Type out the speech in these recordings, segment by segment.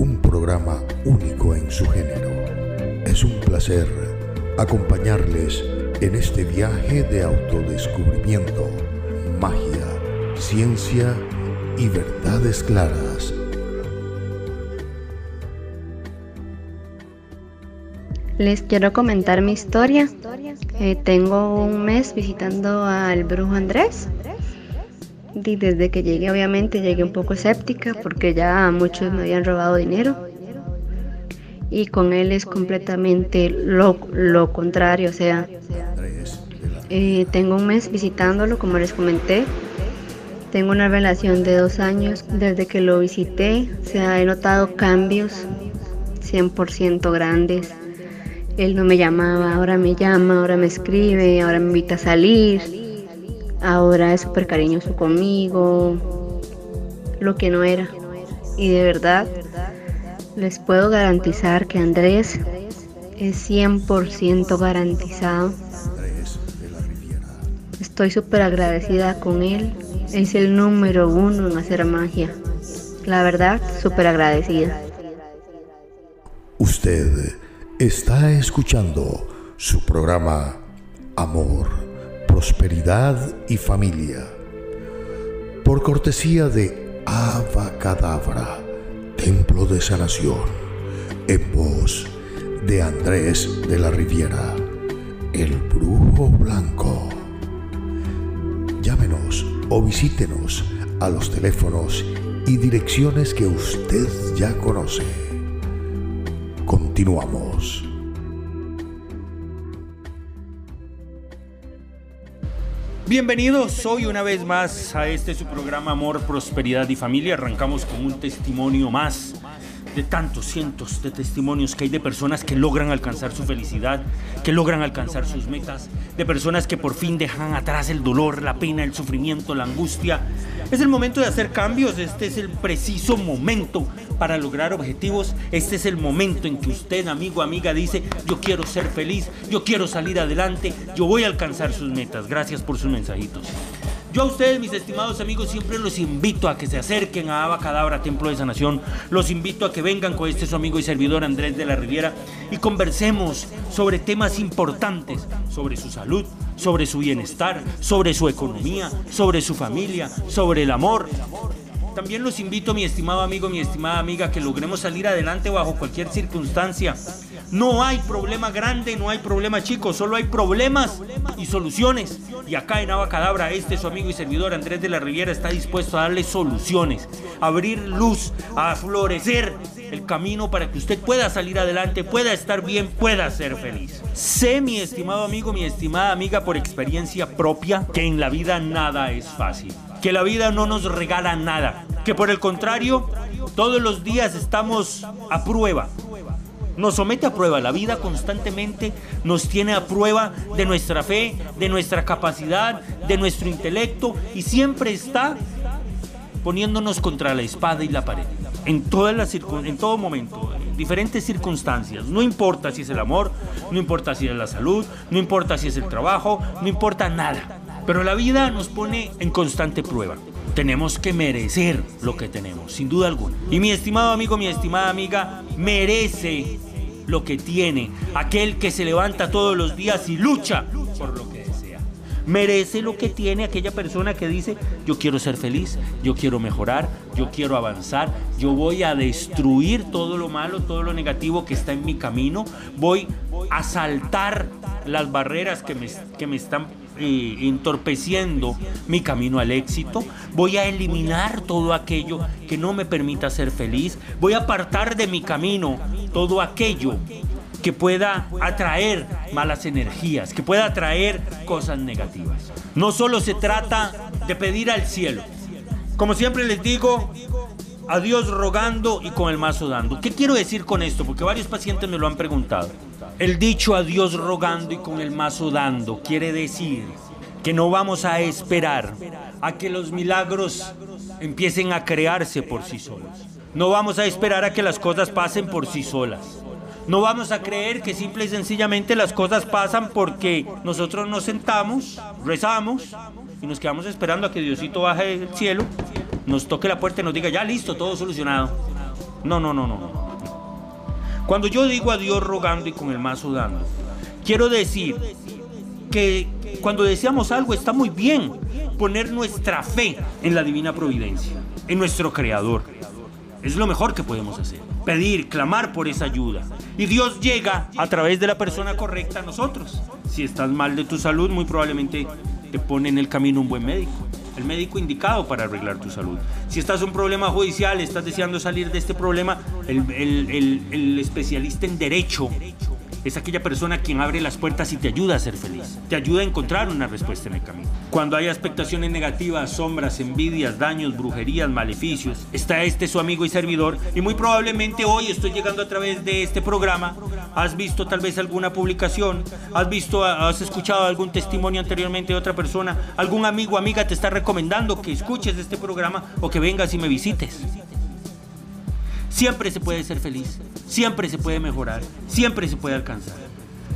un programa único en su género. Es un placer acompañarles en este viaje de autodescubrimiento, magia, ciencia y verdades claras. Les quiero comentar mi historia. Eh, tengo un mes visitando al brujo Andrés. Y desde que llegué, obviamente, llegué un poco escéptica porque ya muchos me habían robado dinero. Y con él es completamente lo, lo contrario. O sea, eh, tengo un mes visitándolo, como les comenté. Tengo una relación de dos años. Desde que lo visité, se ha notado cambios 100% grandes. Él no me llamaba, ahora me llama, ahora me escribe, ahora me invita a salir Ahora es súper cariñoso conmigo, lo que no era. Y de verdad, les puedo garantizar que Andrés es 100% garantizado. Estoy súper agradecida con él. Es el número uno en hacer magia. La verdad, súper agradecida. Usted está escuchando su programa Amor prosperidad y familia. Por cortesía de Abacadabra, Templo de Sanación, en voz de Andrés de la Riviera, el Brujo Blanco. Llámenos o visítenos a los teléfonos y direcciones que usted ya conoce. Continuamos. Bienvenidos hoy una vez más a este su programa Amor, Prosperidad y Familia. Arrancamos con un testimonio más de tantos cientos de testimonios que hay de personas que logran alcanzar su felicidad, que logran alcanzar sus metas, de personas que por fin dejan atrás el dolor, la pena, el sufrimiento, la angustia. Es el momento de hacer cambios, este es el preciso momento para lograr objetivos, este es el momento en que usted, amigo, amiga, dice, yo quiero ser feliz, yo quiero salir adelante, yo voy a alcanzar sus metas. Gracias por sus mensajitos. Yo a ustedes, mis estimados amigos, siempre los invito a que se acerquen a Abacadabra, Templo de Sanación. Los invito a que vengan con este su amigo y servidor Andrés de la Riviera y conversemos sobre temas importantes, sobre su salud, sobre su bienestar, sobre su economía, sobre su familia, sobre el amor. También los invito, mi estimado amigo, mi estimada amiga, que logremos salir adelante bajo cualquier circunstancia no hay problema grande, no hay problema chico, solo hay problemas y soluciones. Y acá en Abacadabra, este su amigo y servidor Andrés de la Riviera está dispuesto a darle soluciones, abrir luz, a florecer el camino para que usted pueda salir adelante, pueda estar bien, pueda ser feliz. Sé, mi estimado amigo, mi estimada amiga, por experiencia propia, que en la vida nada es fácil. Que la vida no nos regala nada. Que por el contrario, todos los días estamos a prueba nos somete a prueba. La vida constantemente nos tiene a prueba de nuestra fe, de nuestra capacidad, de nuestro intelecto y siempre está poniéndonos contra la espada y la pared. En, todas las en todo momento, en diferentes circunstancias. No importa si es el amor, no importa si es la salud, no importa si es el trabajo, no importa nada. Pero la vida nos pone en constante prueba. Tenemos que merecer lo que tenemos, sin duda alguna. Y mi estimado amigo, mi estimada amiga, merece lo que tiene, aquel que se levanta todos los días y lucha por lo que desea. Merece lo que tiene aquella persona que dice, yo quiero ser feliz, yo quiero mejorar, yo quiero avanzar, yo voy a destruir todo lo malo, todo lo negativo que está en mi camino, voy a saltar las barreras que me, que me están eh, entorpeciendo mi camino al éxito, voy a eliminar todo aquello que no me permita ser feliz, voy a apartar de mi camino todo aquello que pueda atraer malas energías, que pueda atraer cosas negativas. No solo se trata de pedir al cielo. Como siempre les digo, a Dios rogando y con el mazo dando. ¿Qué quiero decir con esto? Porque varios pacientes me lo han preguntado. El dicho a Dios rogando y con el mazo dando quiere decir que no vamos a esperar a que los milagros empiecen a crearse por sí solos. No vamos a esperar a que las cosas pasen por sí solas. No vamos a creer que simple y sencillamente las cosas pasan porque nosotros nos sentamos, rezamos y nos quedamos esperando a que Diosito baje del cielo, nos toque la puerta y nos diga, ya listo, todo solucionado. No, no, no, no. Cuando yo digo a Dios rogando y con el mazo dando, quiero decir que cuando deseamos algo está muy bien poner nuestra fe en la divina providencia, en nuestro Creador. Es lo mejor que podemos hacer. Pedir, clamar por esa ayuda. Y Dios llega a través de la persona correcta a nosotros. Si estás mal de tu salud, muy probablemente te pone en el camino un buen médico. El médico indicado para arreglar tu salud. Si estás en un problema judicial, estás deseando salir de este problema, el, el especialista en derecho es aquella persona quien abre las puertas y te ayuda a ser feliz, te ayuda a encontrar una respuesta en el camino. Cuando hay expectaciones negativas, sombras, envidias, daños, brujerías, maleficios, está este su amigo y servidor y muy probablemente hoy estoy llegando a través de este programa, has visto tal vez alguna publicación, has visto, has escuchado algún testimonio anteriormente de otra persona, algún amigo o amiga te está recomendando que escuches este programa o que vengas y me visites. Siempre se puede ser feliz, siempre se puede mejorar, siempre se puede alcanzar.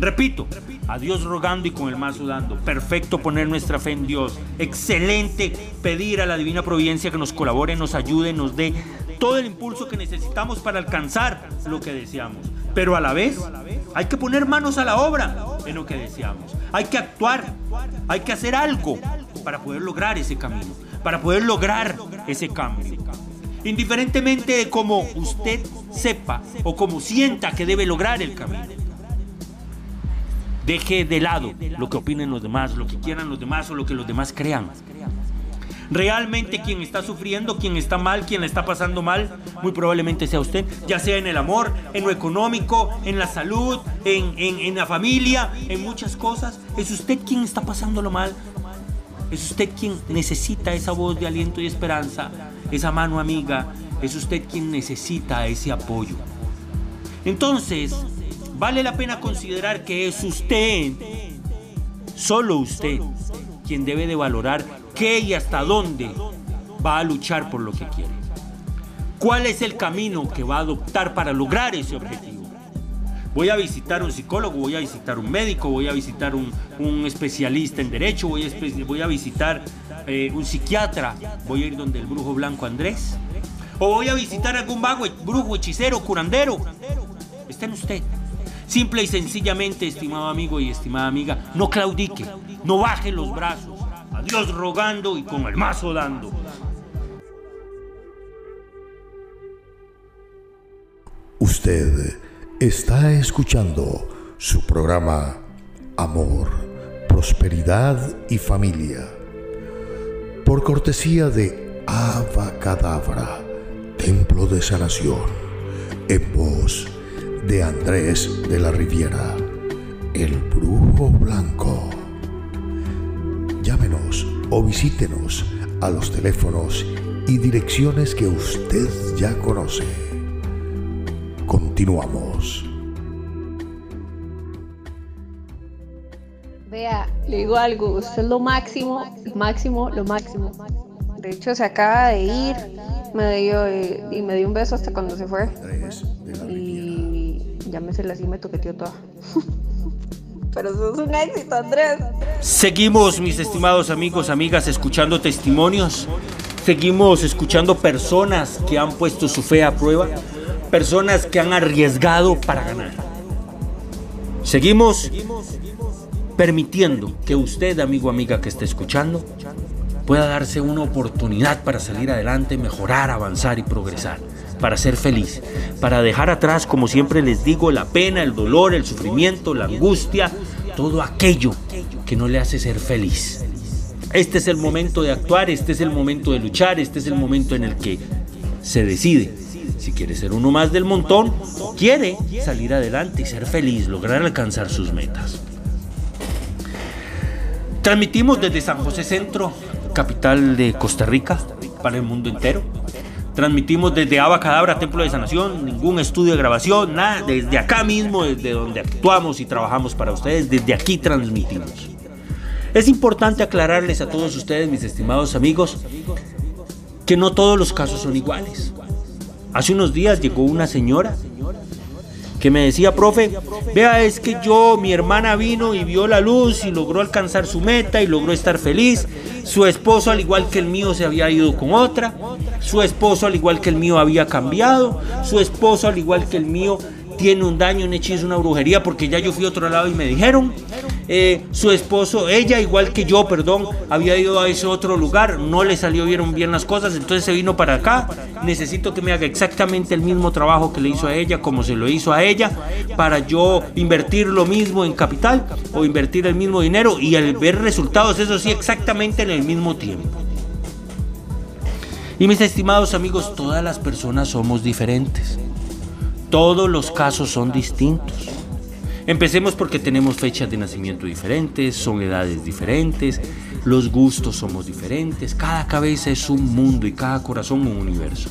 Repito, a Dios rogando y con el mazo dando. Perfecto poner nuestra fe en Dios. Excelente pedir a la divina providencia que nos colabore, nos ayude, nos dé todo el impulso que necesitamos para alcanzar lo que deseamos. Pero a la vez hay que poner manos a la obra en lo que deseamos. Hay que actuar, hay que hacer algo para poder lograr ese camino, para poder lograr ese cambio indiferentemente de cómo usted sepa o cómo sienta que debe lograr el camino. Deje de lado lo que opinen los demás, lo que quieran los demás o lo que los demás crean. Realmente quien está sufriendo, quien está mal, quien está pasando mal, muy probablemente sea usted, ya sea en el amor, en lo económico, en la salud, en, en la familia, en muchas cosas. Es usted quien está pasándolo mal. Es usted quien necesita esa voz de aliento y esperanza esa mano amiga, es usted quien necesita ese apoyo. Entonces, vale la pena considerar que es usted, solo usted, quien debe de valorar qué y hasta dónde va a luchar por lo que quiere. ¿Cuál es el camino que va a adoptar para lograr ese objetivo? Voy a visitar un psicólogo, voy a visitar un médico, voy a visitar un, especialista en derecho, voy a, visitar eh, un psiquiatra, voy a ir donde el brujo blanco Andrés, o voy a visitar algún vago, brujo, hechicero, curandero. Está en usted. Simple y sencillamente, estimado amigo y estimada amiga, no claudique, no baje los brazos. A Dios rogando y con el mazo dando. Usted está escuchando su programa Amor, Prosperidad y Familia por cortesía de Cadabra, Templo de Sanación, en voz de Andrés de la Riviera, el Brujo Blanco. Llámenos o visítenos a los teléfonos y direcciones que usted ya conoce. Continuamos. Vea, le digo algo, usted es lo máximo, máximo, lo máximo. De hecho, se acaba de ir, me dio, eh, y me dio un beso hasta cuando se fue. Y ya me se la así, me toqueteó toda. Pero eso es un éxito, Andrés. Seguimos, mis estimados amigos, amigas, escuchando testimonios. Seguimos escuchando personas que han puesto su fe a prueba. Personas que han arriesgado para ganar. Seguimos permitiendo que usted, amigo amiga que esté escuchando, pueda darse una oportunidad para salir adelante, mejorar, avanzar y progresar, para ser feliz, para dejar atrás, como siempre les digo, la pena, el dolor, el sufrimiento, la angustia, todo aquello que no le hace ser feliz. Este es el momento de actuar, este es el momento de luchar, este es el momento en el que se decide si quiere ser uno más del montón o quiere salir adelante y ser feliz, lograr alcanzar sus metas. Transmitimos desde San José Centro, capital de Costa Rica, para el mundo entero. Transmitimos desde Abacadabra, Templo de Sanación, ningún estudio de grabación, nada, desde acá mismo, desde donde actuamos y trabajamos para ustedes, desde aquí transmitimos. Es importante aclararles a todos ustedes, mis estimados amigos, que no todos los casos son iguales. Hace unos días llegó una señora que me decía, profe, vea, es que yo, mi hermana vino y vio la luz y logró alcanzar su meta y logró estar feliz. Su esposo, al igual que el mío, se había ido con otra. Su esposo, al igual que el mío, había cambiado. Su esposo, al igual que el mío, tiene un daño, un hechizo, una brujería, porque ya yo fui a otro lado y me dijeron. Eh, su esposo, ella igual que yo, perdón, había ido a ese otro lugar, no le salió bien, bien las cosas, entonces se vino para acá. Necesito que me haga exactamente el mismo trabajo que le hizo a ella, como se lo hizo a ella, para yo invertir lo mismo en capital o invertir el mismo dinero y al ver resultados, eso sí, exactamente en el mismo tiempo. Y mis estimados amigos, todas las personas somos diferentes. Todos los casos son distintos. Empecemos porque tenemos fechas de nacimiento diferentes, son edades diferentes, los gustos somos diferentes, cada cabeza es un mundo y cada corazón un universo.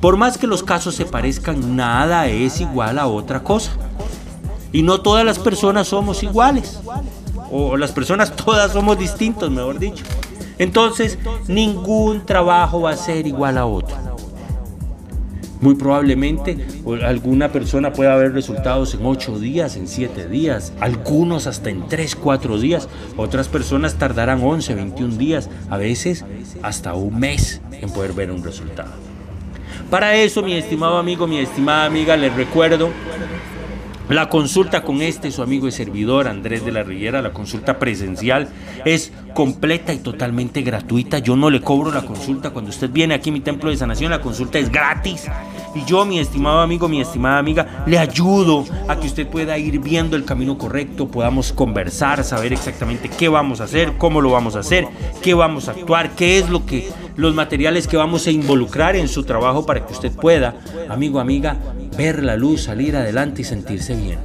Por más que los casos se parezcan, nada es igual a otra cosa. Y no todas las personas somos iguales. O las personas todas somos distintos, mejor dicho. Entonces, ningún trabajo va a ser igual a otro. Muy probablemente alguna persona pueda ver resultados en 8 días, en 7 días, algunos hasta en 3, 4 días, otras personas tardarán 11, 21 días, a veces hasta un mes en poder ver un resultado. Para eso, mi estimado amigo, mi estimada amiga, les recuerdo la consulta con este su amigo y servidor Andrés de la Riviera, la consulta presencial es completa y totalmente gratuita. Yo no le cobro la consulta cuando usted viene aquí a mi templo de sanación, la consulta es gratis. Y yo, mi estimado amigo, mi estimada amiga, le ayudo a que usted pueda ir viendo el camino correcto, podamos conversar, saber exactamente qué vamos a hacer, cómo lo vamos a hacer, qué vamos a actuar, qué es lo que los materiales que vamos a involucrar en su trabajo para que usted pueda, amigo, amiga, ver la luz, salir adelante y sentirse bien.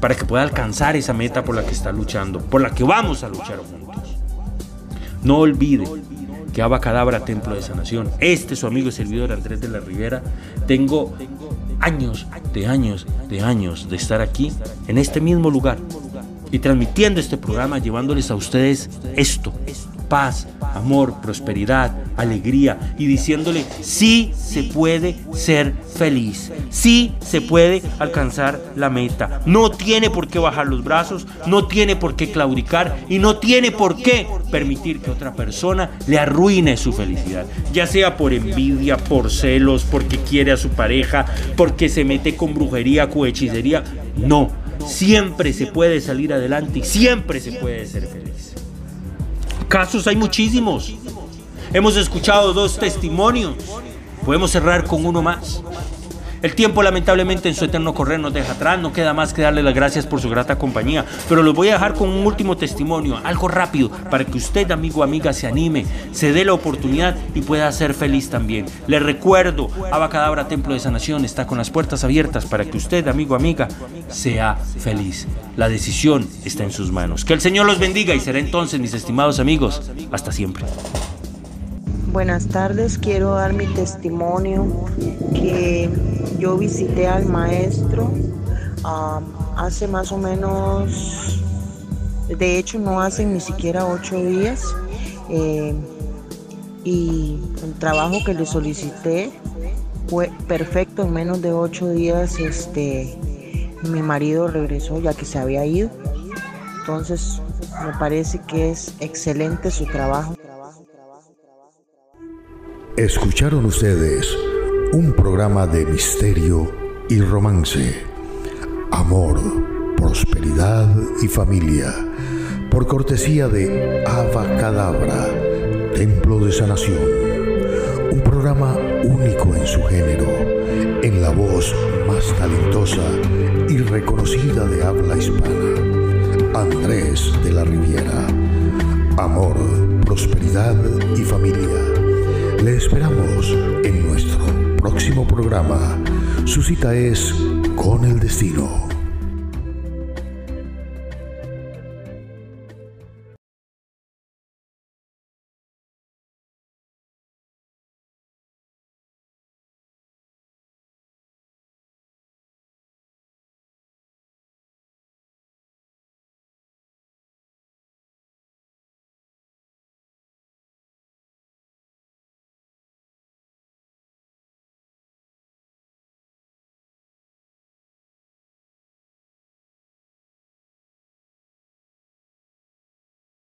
Para que pueda alcanzar esa meta por la que está luchando, por la que vamos a luchar juntos. No olvide que Abacadabra Templo de Sanación, este su amigo y servidor Andrés de la Rivera, tengo años de años de años de estar aquí, en este mismo lugar, y transmitiendo este programa, llevándoles a ustedes esto, paz, amor, prosperidad, alegría y diciéndole, sí se puede ser feliz, sí se puede alcanzar la meta. No tiene por qué bajar los brazos, no tiene por qué claudicar y no tiene por qué permitir que otra persona le arruine su felicidad, ya sea por envidia, por celos, porque quiere a su pareja, porque se mete con brujería, con hechicería. No, siempre se puede salir adelante y siempre se puede ser feliz. Casos hay muchísimos. Hemos escuchado dos testimonios. Podemos cerrar con uno más. El tiempo lamentablemente en su eterno correr nos deja atrás, no queda más que darle las gracias por su grata compañía, pero los voy a dejar con un último testimonio, algo rápido, para que usted, amigo o amiga, se anime, se dé la oportunidad y pueda ser feliz también. Le recuerdo, Abacadabra Templo de Sanación está con las puertas abiertas para que usted, amigo o amiga, sea feliz. La decisión está en sus manos. Que el Señor los bendiga y será entonces, mis estimados amigos, hasta siempre. Buenas tardes, quiero dar mi testimonio que yo visité al maestro hace más o menos, de hecho no hace ni siquiera ocho días, eh, y el trabajo que le solicité fue perfecto, en menos de ocho días este, mi marido regresó ya que se había ido, entonces me parece que es excelente su trabajo. Escucharon ustedes un programa de misterio y romance, amor, prosperidad y familia, por cortesía de Ava Cadabra, Templo de Sanación. Un programa único en su género, en la voz más talentosa y reconocida de habla hispana, Andrés de la Riviera. Amor, prosperidad y familia le esperamos en nuestro próximo programa. Su cita es con el destino.